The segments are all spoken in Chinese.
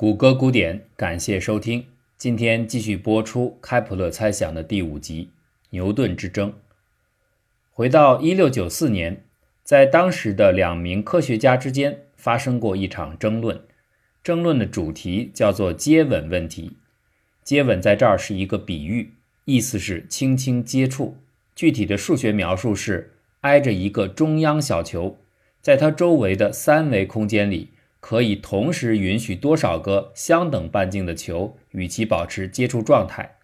谷歌古典，感谢收听。今天继续播出开普勒猜想的第五集《牛顿之争》。回到一六九四年，在当时的两名科学家之间发生过一场争论，争论的主题叫做接吻问题。接吻在这儿是一个比喻，意思是轻轻接触。具体的数学描述是挨着一个中央小球。在它周围的三维空间里，可以同时允许多少个相等半径的球与其保持接触状态？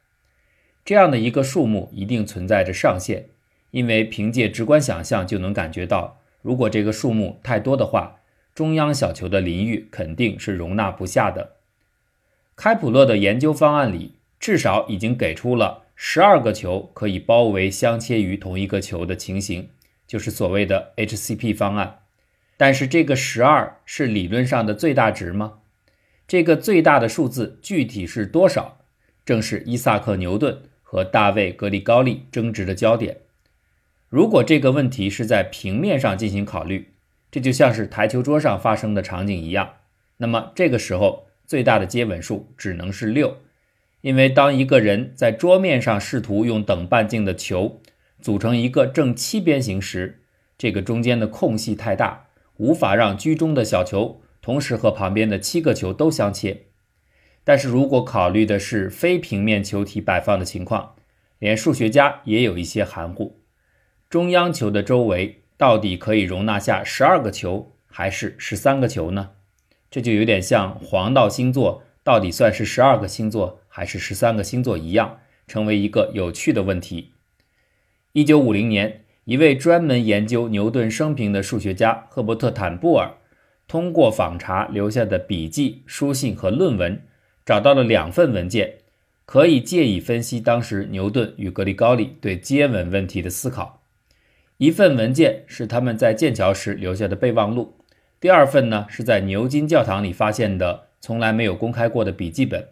这样的一个数目一定存在着上限，因为凭借直观想象就能感觉到，如果这个数目太多的话，中央小球的邻域肯定是容纳不下的。开普勒的研究方案里，至少已经给出了十二个球可以包围相切于同一个球的情形，就是所谓的 HCP 方案。但是这个十二是理论上的最大值吗？这个最大的数字具体是多少？正是伊萨克·牛顿和大卫·格里高利争执的焦点。如果这个问题是在平面上进行考虑，这就像是台球桌上发生的场景一样，那么这个时候最大的接吻数只能是六，因为当一个人在桌面上试图用等半径的球组成一个正七边形时，这个中间的空隙太大。无法让居中的小球同时和旁边的七个球都相切，但是如果考虑的是非平面球体摆放的情况，连数学家也有一些含糊。中央球的周围到底可以容纳下十二个球还是十三个球呢？这就有点像黄道星座到底算是十二个星座还是十三个星座一样，成为一个有趣的问题。一九五零年。一位专门研究牛顿生平的数学家赫伯特·坦布尔，通过访查留下的笔记、书信和论文，找到了两份文件，可以借以分析当时牛顿与格里高利对接吻问题的思考。一份文件是他们在剑桥时留下的备忘录，第二份呢是在牛津教堂里发现的从来没有公开过的笔记本，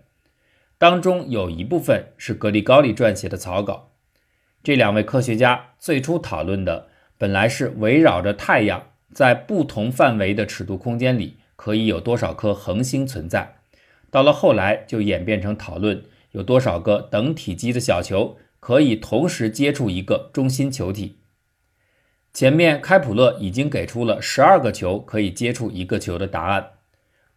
当中有一部分是格里高利撰写的草稿。这两位科学家最初讨论的本来是围绕着太阳在不同范围的尺度空间里可以有多少颗恒星存在，到了后来就演变成讨论有多少个等体积的小球可以同时接触一个中心球体。前面开普勒已经给出了十二个球可以接触一个球的答案，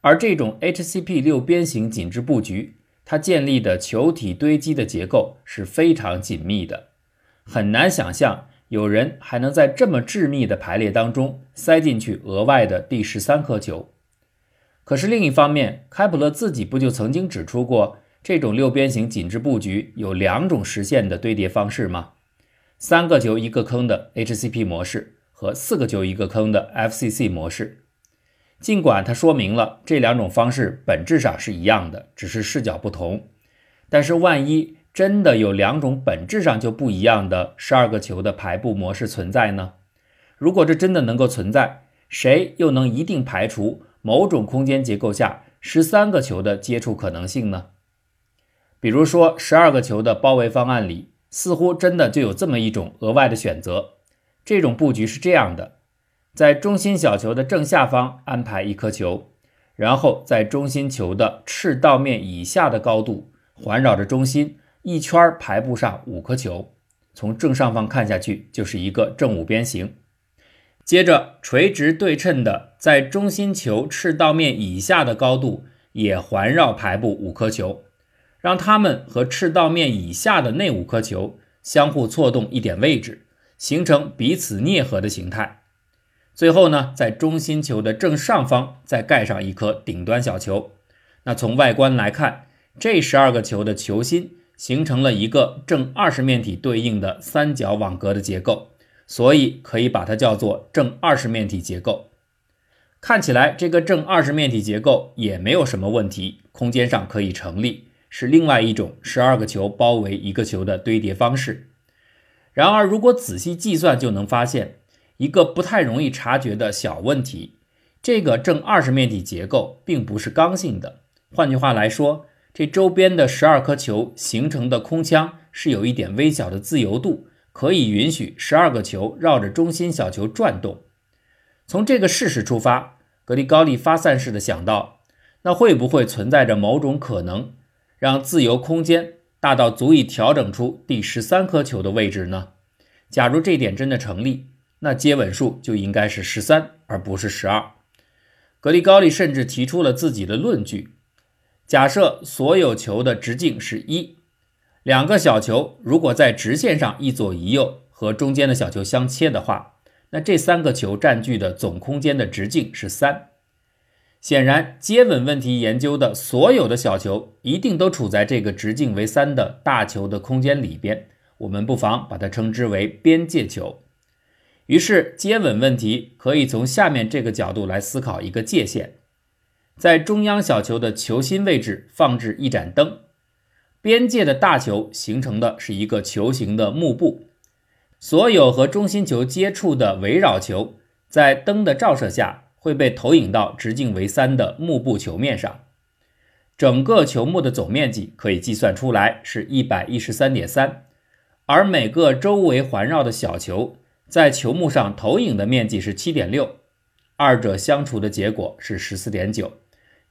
而这种 HCP 六边形紧致布局，它建立的球体堆积的结构是非常紧密的。很难想象有人还能在这么致密的排列当中塞进去额外的第十三颗球。可是另一方面，开普勒自己不就曾经指出过，这种六边形紧致布局有两种实现的堆叠方式吗？三个球一个坑的 HCP 模式和四个球一个坑的 FCC 模式。尽管他说明了这两种方式本质上是一样的，只是视角不同，但是万一……真的有两种本质上就不一样的十二个球的排布模式存在呢？如果这真的能够存在，谁又能一定排除某种空间结构下十三个球的接触可能性呢？比如说，十二个球的包围方案里，似乎真的就有这么一种额外的选择。这种布局是这样的：在中心小球的正下方安排一颗球，然后在中心球的赤道面以下的高度环绕着中心。一圈排布上五颗球，从正上方看下去就是一个正五边形。接着，垂直对称的在中心球赤道面以下的高度也环绕排布五颗球，让它们和赤道面以下的那五颗球相互错动一点位置，形成彼此啮合的形态。最后呢，在中心球的正上方再盖上一颗顶端小球。那从外观来看，这十二个球的球心。形成了一个正二十面体对应的三角网格的结构，所以可以把它叫做正二十面体结构。看起来这个正二十面体结构也没有什么问题，空间上可以成立，是另外一种十二个球包围一个球的堆叠方式。然而，如果仔细计算，就能发现一个不太容易察觉的小问题：这个正二十面体结构并不是刚性的。换句话来说，这周边的十二颗球形成的空腔是有一点微小的自由度，可以允许十二个球绕着中心小球转动。从这个事实出发，格里高利发散式的想到，那会不会存在着某种可能，让自由空间大到足以调整出第十三颗球的位置呢？假如这点真的成立，那接吻数就应该是十三，而不是十二。格里高利甚至提出了自己的论据：假设所有球的直径是一，两个小球如果在直线上一左一右和中间的小球相切的话，那这三个球占据的总空间的直径是三。显然，接吻问题研究的所有的小球一定都处在这个直径为三的大球的空间里边。我们不妨把它称之为边界球。于是，接吻问题可以从下面这个角度来思考一个界限：在中央小球的球心位置放置一盏灯，边界的大球形成的是一个球形的幕布，所有和中心球接触的围绕球在灯的照射下会被投影到直径为三的幕布球面上。整个球幕的总面积可以计算出来是一百一十三点三，而每个周围环绕的小球。在球幕上投影的面积是七点六，二者相除的结果是十四点九。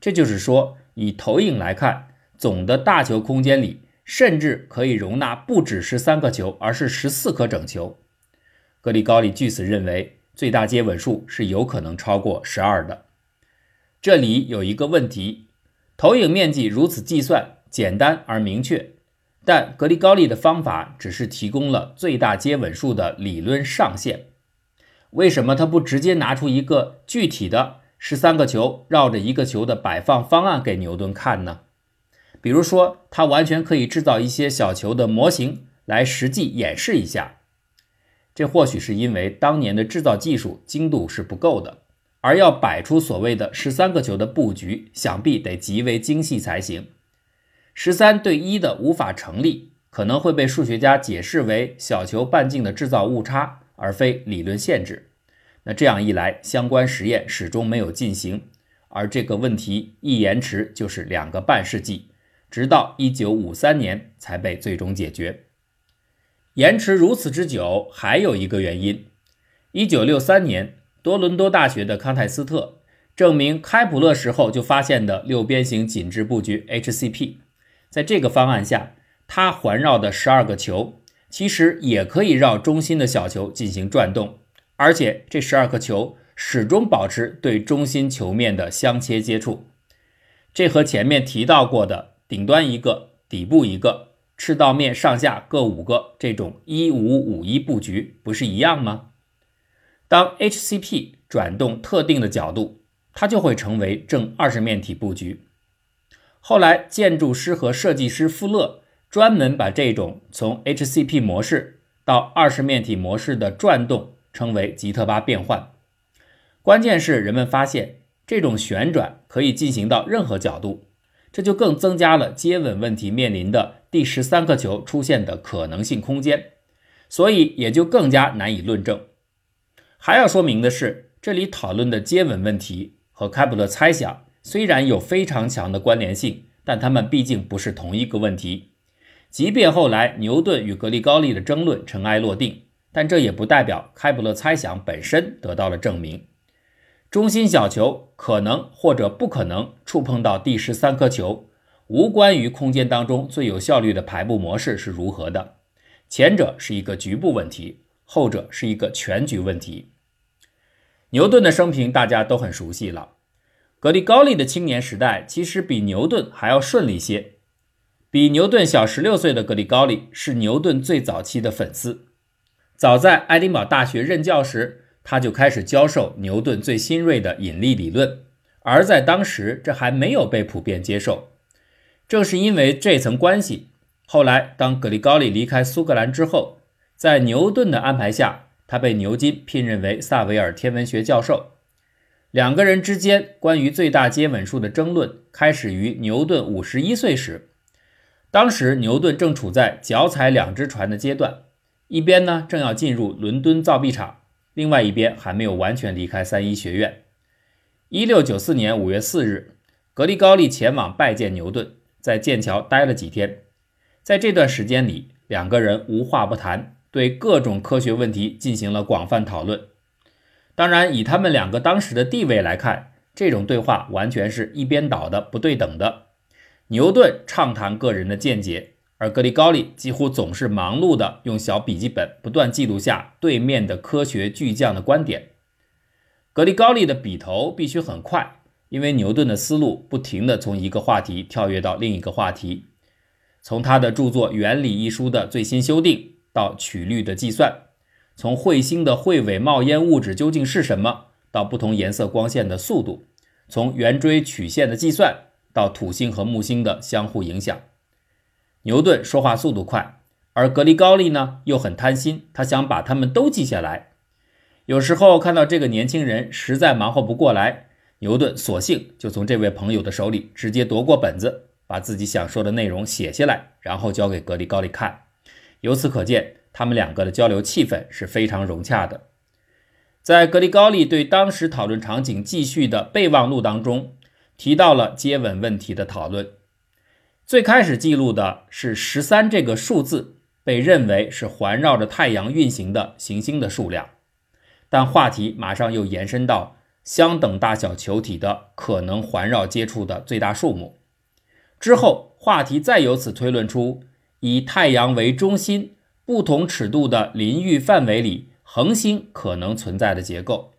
这就是说，以投影来看，总的大球空间里甚至可以容纳不只是三个球，而是十四颗整球。格里高利据此认为，最大接吻数是有可能超过十二的。这里有一个问题：投影面积如此计算简单而明确。但格里高利的方法只是提供了最大接吻数的理论上限。为什么他不直接拿出一个具体的十三个球绕着一个球的摆放方案给牛顿看呢？比如说，他完全可以制造一些小球的模型来实际演示一下。这或许是因为当年的制造技术精度是不够的，而要摆出所谓的十三个球的布局，想必得极为精细才行。十三对一的无法成立，可能会被数学家解释为小球半径的制造误差，而非理论限制。那这样一来，相关实验始终没有进行，而这个问题一延迟就是两个半世纪，直到一九五三年才被最终解决。延迟如此之久，还有一个原因：一九六三年，多伦多大学的康泰斯特证明开普勒时候就发现的六边形紧致布局 HCP。在这个方案下，它环绕的十二个球其实也可以绕中心的小球进行转动，而且这十二个球始终保持对中心球面的相切接触。这和前面提到过的顶端一个、底部一个、赤道面上下各五个这种一五五一布局不是一样吗？当 HCP 转动特定的角度，它就会成为正二十面体布局。后来，建筑师和设计师富勒专门把这种从 HCP 模式到二十面体模式的转动称为吉特巴变换。关键是人们发现这种旋转可以进行到任何角度，这就更增加了接吻问题面临的第十三颗球出现的可能性空间，所以也就更加难以论证。还要说明的是，这里讨论的接吻问题和开普勒猜想。虽然有非常强的关联性，但它们毕竟不是同一个问题。即便后来牛顿与格里高利的争论尘埃落定，但这也不代表开普勒猜想本身得到了证明。中心小球可能或者不可能触碰到第十三颗球，无关于空间当中最有效率的排布模式是如何的。前者是一个局部问题，后者是一个全局问题。牛顿的生平大家都很熟悉了。格里高利的青年时代其实比牛顿还要顺利些。比牛顿小十六岁的格里高利是牛顿最早期的粉丝。早在爱丁堡大学任教时，他就开始教授牛顿最新锐的引力理论，而在当时这还没有被普遍接受。正是因为这层关系，后来当格里高利离开苏格兰之后，在牛顿的安排下，他被牛津聘任为萨维尔天文学教授。两个人之间关于最大接吻数的争论开始于牛顿五十一岁时。当时牛顿正处在脚踩两只船的阶段，一边呢正要进入伦敦造币厂，另外一边还没有完全离开三一学院。一六九四年五月四日，格里高利前往拜见牛顿，在剑桥待了几天。在这段时间里，两个人无话不谈，对各种科学问题进行了广泛讨论。当然，以他们两个当时的地位来看，这种对话完全是一边倒的、不对等的。牛顿畅谈个人的见解，而格里高利几乎总是忙碌的用小笔记本不断记录下对面的科学巨匠的观点。格里高利的笔头必须很快，因为牛顿的思路不停地从一个话题跳跃到另一个话题。从他的著作《原理》一书的最新修订到曲率的计算，从彗星的彗尾冒烟物质究竟是什么到不同颜色光线的速度，从圆锥曲线的计算到土星和木星的相互影响。牛顿说话速度快，而格里高利呢又很贪心，他想把他们都记下来。有时候看到这个年轻人实在忙活不过来，牛顿索性就从这位朋友的手里直接夺过本子。把自己想说的内容写下来，然后交给格里高利看。由此可见，他们两个的交流气氛是非常融洽的。在格里高利对当时讨论场景记叙的备忘录当中，提到了接吻问题的讨论。最开始记录的是十三这个数字，被认为是环绕着太阳运行的行星的数量。但话题马上又延伸到相等大小球体的可能环绕接触的最大数目。之后，话题再由此推论出以太阳为中心、不同尺度的邻域范围里恒星可能存在的结构。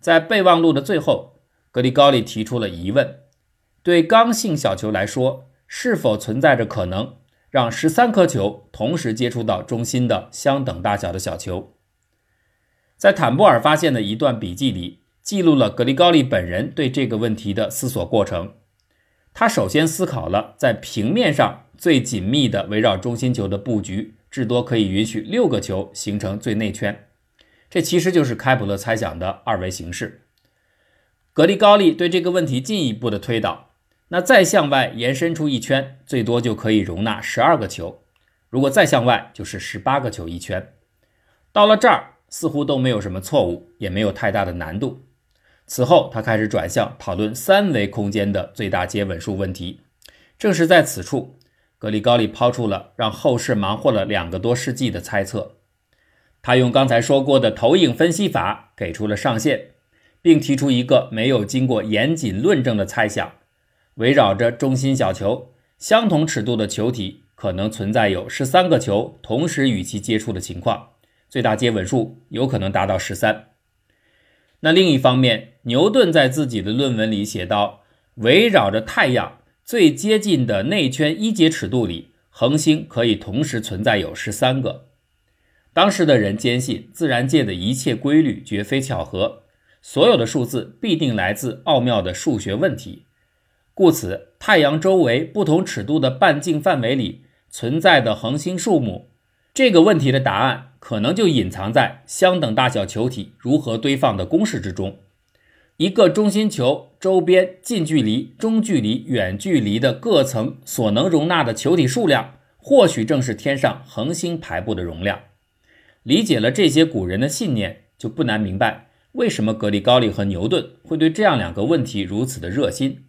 在备忘录的最后，格里高利提出了疑问：对刚性小球来说，是否存在着可能让十三颗球同时接触到中心的相等大小的小球？在坦布尔发现的一段笔记里，记录了格里高利本人对这个问题的思索过程。他首先思考了在平面上最紧密的围绕中心球的布局，至多可以允许六个球形成最内圈。这其实就是开普勒猜想的二维形式。格里高利对这个问题进一步的推导，那再向外延伸出一圈，最多就可以容纳十二个球。如果再向外，就是十八个球一圈。到了这儿，似乎都没有什么错误，也没有太大的难度。此后，他开始转向讨论三维空间的最大接吻数问题。正是在此处，格里高利抛出了让后世忙活了两个多世纪的猜测。他用刚才说过的投影分析法给出了上限，并提出一个没有经过严谨论证的猜想：围绕着中心小球，相同尺度的球体可能存在有十三个球同时与其接触的情况，最大接吻数有可能达到十三。那另一方面，牛顿在自己的论文里写道：“围绕着太阳最接近的内圈一节尺度里，恒星可以同时存在有十三个。”当时的人坚信，自然界的一切规律绝非巧合，所有的数字必定来自奥妙的数学问题。故此，太阳周围不同尺度的半径范围里存在的恒星数目，这个问题的答案。可能就隐藏在相等大小球体如何堆放的公式之中。一个中心球周边近距离、中距离、远距离的各层所能容纳的球体数量，或许正是天上恒星排布的容量。理解了这些古人的信念，就不难明白为什么格里高利和牛顿会对这样两个问题如此的热心。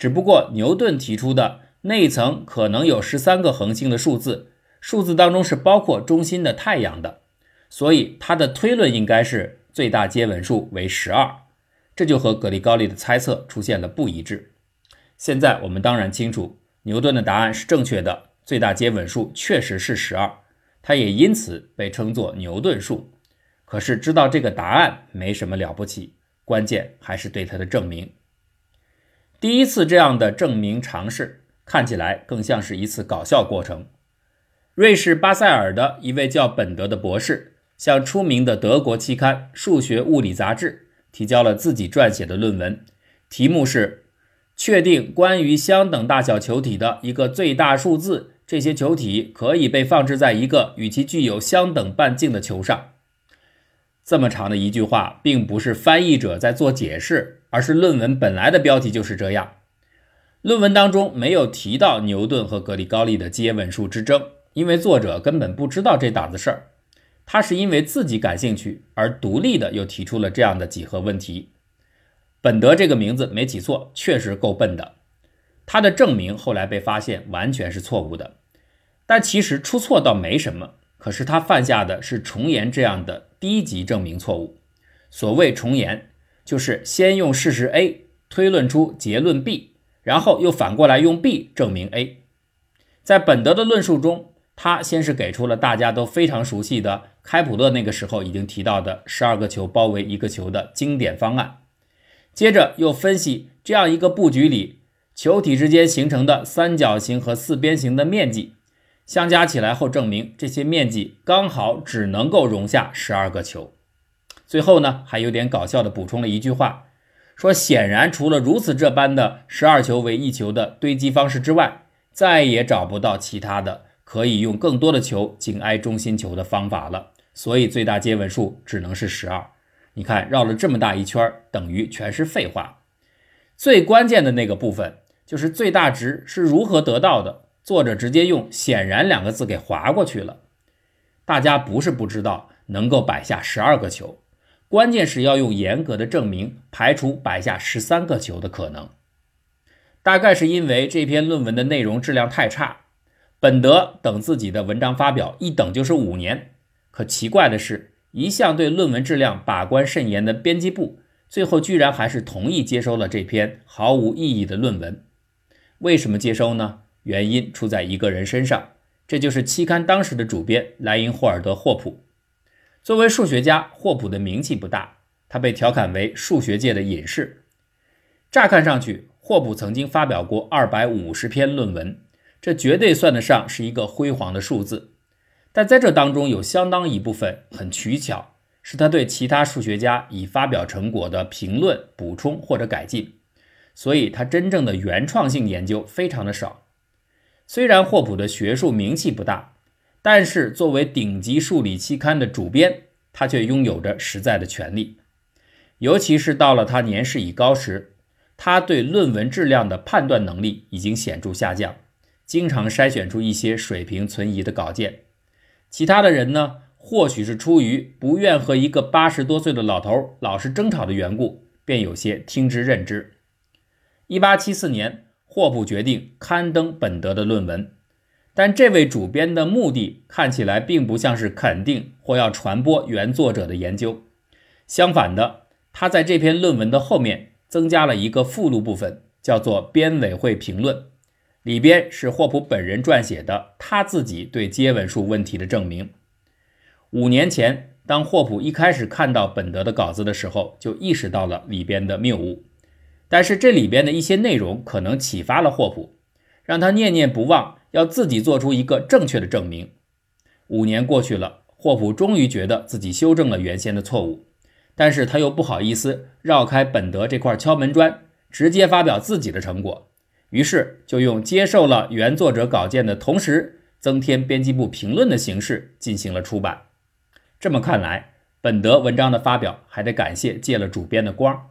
只不过牛顿提出的内层可能有十三个恒星的数字。数字当中是包括中心的太阳的，所以他的推论应该是最大接吻数为十二，这就和格里高利的猜测出现了不一致。现在我们当然清楚，牛顿的答案是正确的，最大接吻数确实是十二，它也因此被称作牛顿数。可是知道这个答案没什么了不起，关键还是对它的证明。第一次这样的证明尝试，看起来更像是一次搞笑过程。瑞士巴塞尔的一位叫本德的博士，向出名的德国期刊《数学物理杂志》提交了自己撰写的论文，题目是“确定关于相等大小球体的一个最大数字，这些球体可以被放置在一个与其具有相等半径的球上”。这么长的一句话，并不是翻译者在做解释，而是论文本来的标题就是这样。论文当中没有提到牛顿和格里高利的接吻术之争。因为作者根本不知道这档子事儿，他是因为自己感兴趣而独立的又提出了这样的几何问题。本德这个名字没起错，确实够笨的。他的证明后来被发现完全是错误的，但其实出错倒没什么。可是他犯下的是重言这样的低级证明错误。所谓重言，就是先用事实 A 推论出结论 B，然后又反过来用 B 证明 A。在本德的论述中，他先是给出了大家都非常熟悉的开普勒那个时候已经提到的十二个球包围一个球的经典方案，接着又分析这样一个布局里球体之间形成的三角形和四边形的面积相加起来后，证明这些面积刚好只能够容下十二个球。最后呢，还有点搞笑的补充了一句话，说显然除了如此这般的十二球为一球的堆积方式之外，再也找不到其他的。可以用更多的球紧挨中心球的方法了，所以最大接吻数只能是十二。你看绕了这么大一圈，等于全是废话。最关键的那个部分就是最大值是如何得到的，作者直接用“显然”两个字给划过去了。大家不是不知道能够摆下十二个球，关键是要用严格的证明排除摆下十三个球的可能。大概是因为这篇论文的内容质量太差。本德等自己的文章发表一等就是五年，可奇怪的是，一向对论文质量把关甚严的编辑部，最后居然还是同意接收了这篇毫无意义的论文。为什么接收呢？原因出在一个人身上，这就是期刊当时的主编莱因霍尔德·霍普。作为数学家，霍普的名气不大，他被调侃为数学界的隐士。乍看上去，霍普曾经发表过二百五十篇论文。这绝对算得上是一个辉煌的数字，但在这当中有相当一部分很取巧，是他对其他数学家已发表成果的评论、补充或者改进，所以他真正的原创性研究非常的少。虽然霍普的学术名气不大，但是作为顶级数理期刊的主编，他却拥有着实在的权利，尤其是到了他年事已高时，他对论文质量的判断能力已经显著下降。经常筛选出一些水平存疑的稿件，其他的人呢，或许是出于不愿和一个八十多岁的老头老是争吵的缘故，便有些听之任之。一八七四年，霍普决定刊登本德的论文，但这位主编的目的看起来并不像是肯定或要传播原作者的研究，相反的，他在这篇论文的后面增加了一个附录部分，叫做编委会评论。里边是霍普本人撰写的他自己对接吻术问题的证明。五年前，当霍普一开始看到本德的稿子的时候，就意识到了里边的谬误。但是这里边的一些内容可能启发了霍普，让他念念不忘要自己做出一个正确的证明。五年过去了，霍普终于觉得自己修正了原先的错误，但是他又不好意思绕开本德这块敲门砖，直接发表自己的成果。于是就用接受了原作者稿件的同时，增添编辑部评论的形式进行了出版。这么看来，本德文章的发表还得感谢借了主编的光。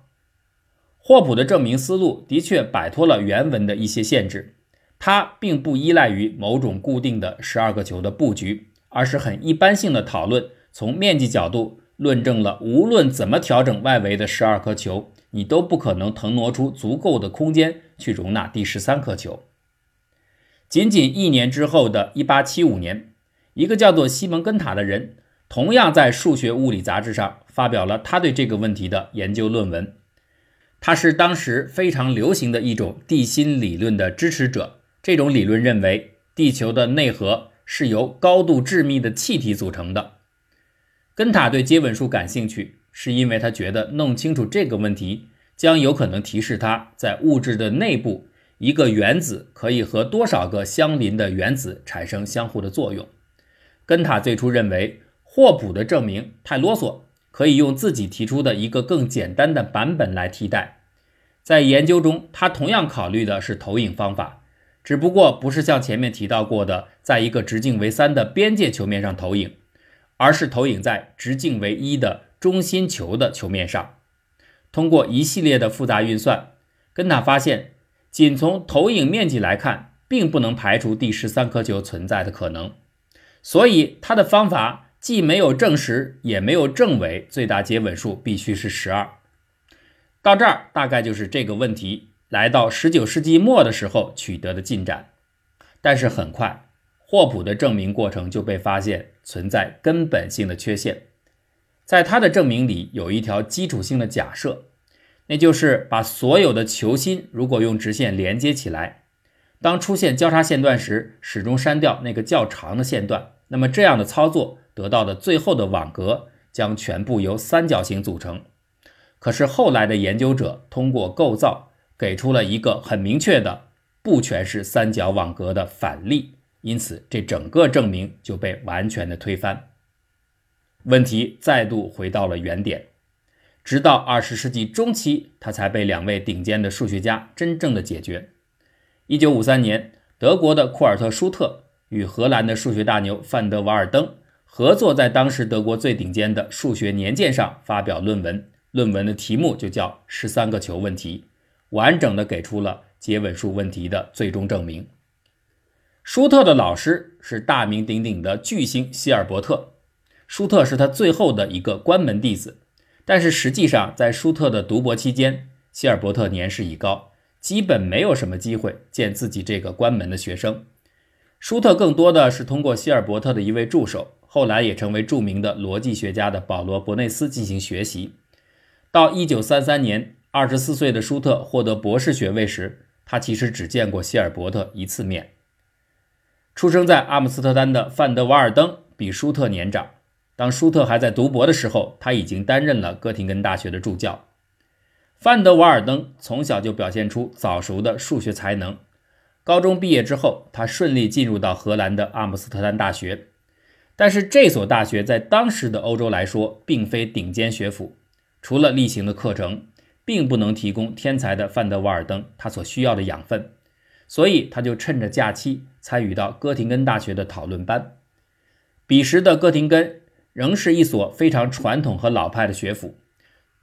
霍普的证明思路的确摆脱了原文的一些限制，它并不依赖于某种固定的十二个球的布局，而是很一般性的讨论，从面积角度论证了无论怎么调整外围的十二颗球。你都不可能腾挪出足够的空间去容纳第十三颗球。仅仅一年之后的1875年，一个叫做西蒙根塔的人，同样在《数学物理》杂志上发表了他对这个问题的研究论文。他是当时非常流行的一种地心理论的支持者。这种理论认为，地球的内核是由高度致密的气体组成的。根塔对接吻数感兴趣。是因为他觉得弄清楚这个问题，将有可能提示他在物质的内部，一个原子可以和多少个相邻的原子产生相互的作用。根塔最初认为霍普的证明太啰嗦，可以用自己提出的一个更简单的版本来替代。在研究中，他同样考虑的是投影方法，只不过不是像前面提到过的，在一个直径为三的边界球面上投影，而是投影在直径为一的。中心球的球面上，通过一系列的复杂运算，根塔发现，仅从投影面积来看，并不能排除第十三颗球存在的可能。所以他的方法既没有证实，也没有证伪最大接吻数必须是十二。到这儿，大概就是这个问题来到十九世纪末的时候取得的进展。但是很快，霍普的证明过程就被发现存在根本性的缺陷。在他的证明里有一条基础性的假设，那就是把所有的球心如果用直线连接起来，当出现交叉线段时，始终删掉那个较长的线段。那么这样的操作得到的最后的网格将全部由三角形组成。可是后来的研究者通过构造给出了一个很明确的不全是三角网格的反例，因此这整个证明就被完全的推翻。问题再度回到了原点，直到二十世纪中期，它才被两位顶尖的数学家真正的解决。一九五三年，德国的库尔特·舒特与荷兰的数学大牛范德瓦尔登合作，在当时德国最顶尖的数学年鉴上发表论文。论文的题目就叫《十三个球问题》，完整的给出了接吻数问题的最终证明。舒特的老师是大名鼎鼎的巨星希尔伯特，舒特是他最后的一个关门弟子。但是实际上，在舒特的读博期间，希尔伯特年事已高，基本没有什么机会见自己这个关门的学生。舒特更多的是通过希尔伯特的一位助手，后来也成为著名的逻辑学家的保罗·伯内斯进行学习。到一九三三年，二十四岁的舒特获得博士学位时，他其实只见过希尔伯特一次面。出生在阿姆斯特丹的范德瓦尔登比舒特年长。当舒特还在读博的时候，他已经担任了哥廷根大学的助教。范德瓦尔登从小就表现出早熟的数学才能。高中毕业之后，他顺利进入到荷兰的阿姆斯特丹大学。但是这所大学在当时的欧洲来说，并非顶尖学府。除了例行的课程，并不能提供天才的范德瓦尔登他所需要的养分，所以他就趁着假期参与到哥廷根大学的讨论班。彼时的哥廷根仍是一所非常传统和老派的学府，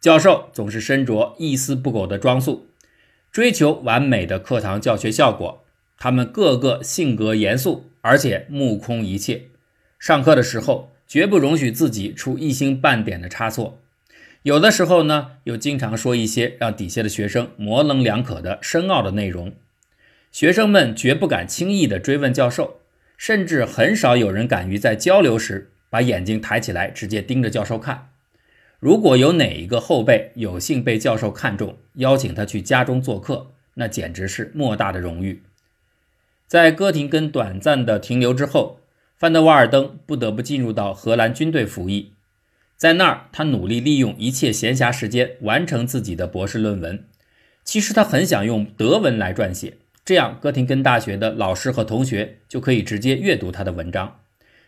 教授总是身着一丝不苟的装束，追求完美的课堂教学效果。他们个个性格严肃，而且目空一切，上课的时候绝不容许自己出一星半点的差错。有的时候呢，又经常说一些让底下的学生模棱两可的深奥的内容，学生们绝不敢轻易的追问教授，甚至很少有人敢于在交流时把眼睛抬起来直接盯着教授看。如果有哪一个后辈有幸被教授看中，邀请他去家中做客，那简直是莫大的荣誉。在哥廷根短暂的停留之后，范德瓦尔登不得不进入到荷兰军队服役。在那儿，他努力利用一切闲暇时间完成自己的博士论文。其实他很想用德文来撰写，这样哥廷根大学的老师和同学就可以直接阅读他的文章。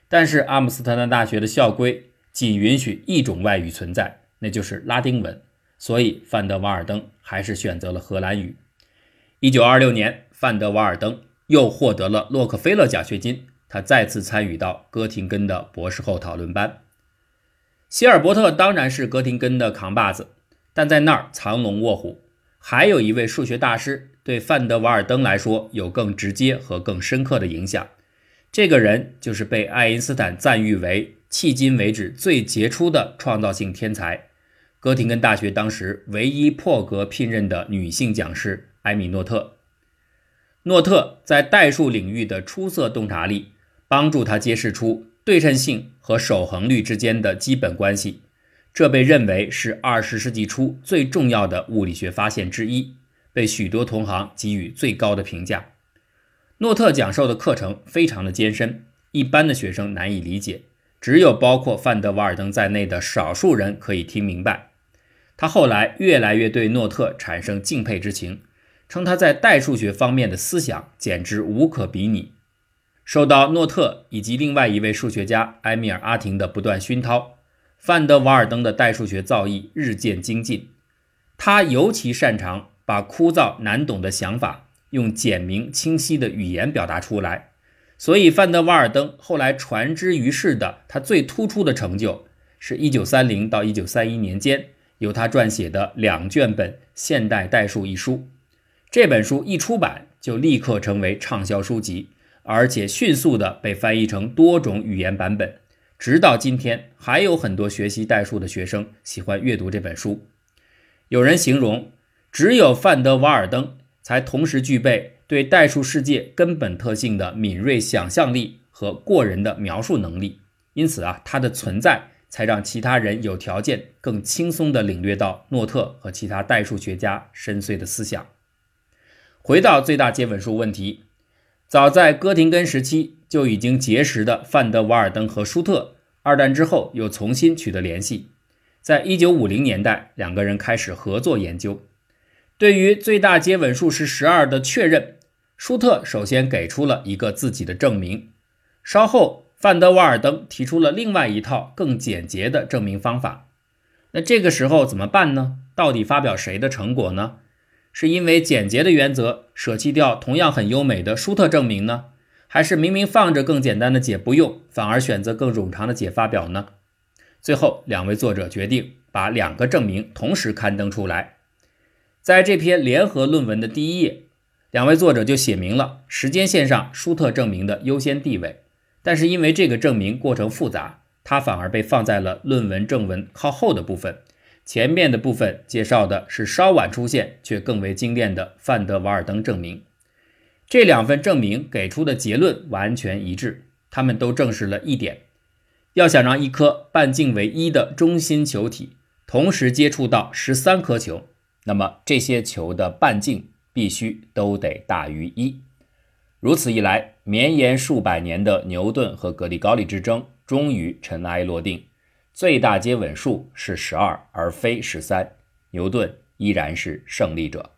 但是阿姆斯特丹大学的校规仅允许一种外语存在，那就是拉丁文。所以范德瓦尔登还是选择了荷兰语。一九二六年，范德瓦尔登又获得了洛克菲勒奖学金，他再次参与到哥廷根的博士后讨论班。希尔伯特当然是哥廷根的扛把子，但在那儿藏龙卧虎。还有一位数学大师对范德瓦尔登来说有更直接和更深刻的影响，这个人就是被爱因斯坦赞誉为迄今为止最杰出的创造性天才——哥廷根大学当时唯一破格聘任的女性讲师埃米诺特。诺特在代数领域的出色洞察力，帮助他揭示出。对称性和守恒率之间的基本关系，这被认为是二十世纪初最重要的物理学发现之一，被许多同行给予最高的评价。诺特讲授的课程非常的艰深，一般的学生难以理解，只有包括范德瓦尔登在内的少数人可以听明白。他后来越来越对诺特产生敬佩之情，称他在代数学方面的思想简直无可比拟。受到诺特以及另外一位数学家埃米尔·阿廷的不断熏陶，范德瓦尔登的代数学造诣日渐精进。他尤其擅长把枯燥难懂的想法用简明清晰的语言表达出来。所以，范德瓦尔登后来传之于世的他最突出的成就，是一九三零到一九三一年间由他撰写的两卷本《现代代数》一书。这本书一出版就立刻成为畅销书籍。而且迅速地被翻译成多种语言版本，直到今天，还有很多学习代数的学生喜欢阅读这本书。有人形容，只有范德瓦尔登才同时具备对代数世界根本特性的敏锐想象力和过人的描述能力，因此啊，他的存在才让其他人有条件更轻松地领略到诺特和其他代数学家深邃的思想。回到最大接吻数问题，早在哥廷根时期就已经结识的范德瓦尔登和舒特，二战之后又重新取得联系。在一九五零年代，两个人开始合作研究。对于最大接吻数是十二的确认，舒特首先给出了一个自己的证明。稍后，范德瓦尔登提出了另外一套更简洁的证明方法。那这个时候怎么办呢？到底发表谁的成果呢？是因为简洁的原则舍弃掉同样很优美的舒特证明呢？还是明明放着更简单的解不用，反而选择更冗长的解发表呢？最后，两位作者决定把两个证明同时刊登出来。在这篇联合论文的第一页，两位作者就写明了时间线上舒特证明的优先地位。但是因为这个证明过程复杂，它反而被放在了论文正文靠后的部分。前面的部分介绍的是稍晚出现却更为精炼的范德瓦尔登证明。这两份证明给出的结论完全一致，他们都证实了一点：要想让一颗半径为一的中心球体同时接触到十三颗球。那么这些球的半径必须都得大于一，如此一来，绵延数百年的牛顿和格里高利之争终于尘埃落定，最大接吻数是十二而非十三，牛顿依然是胜利者。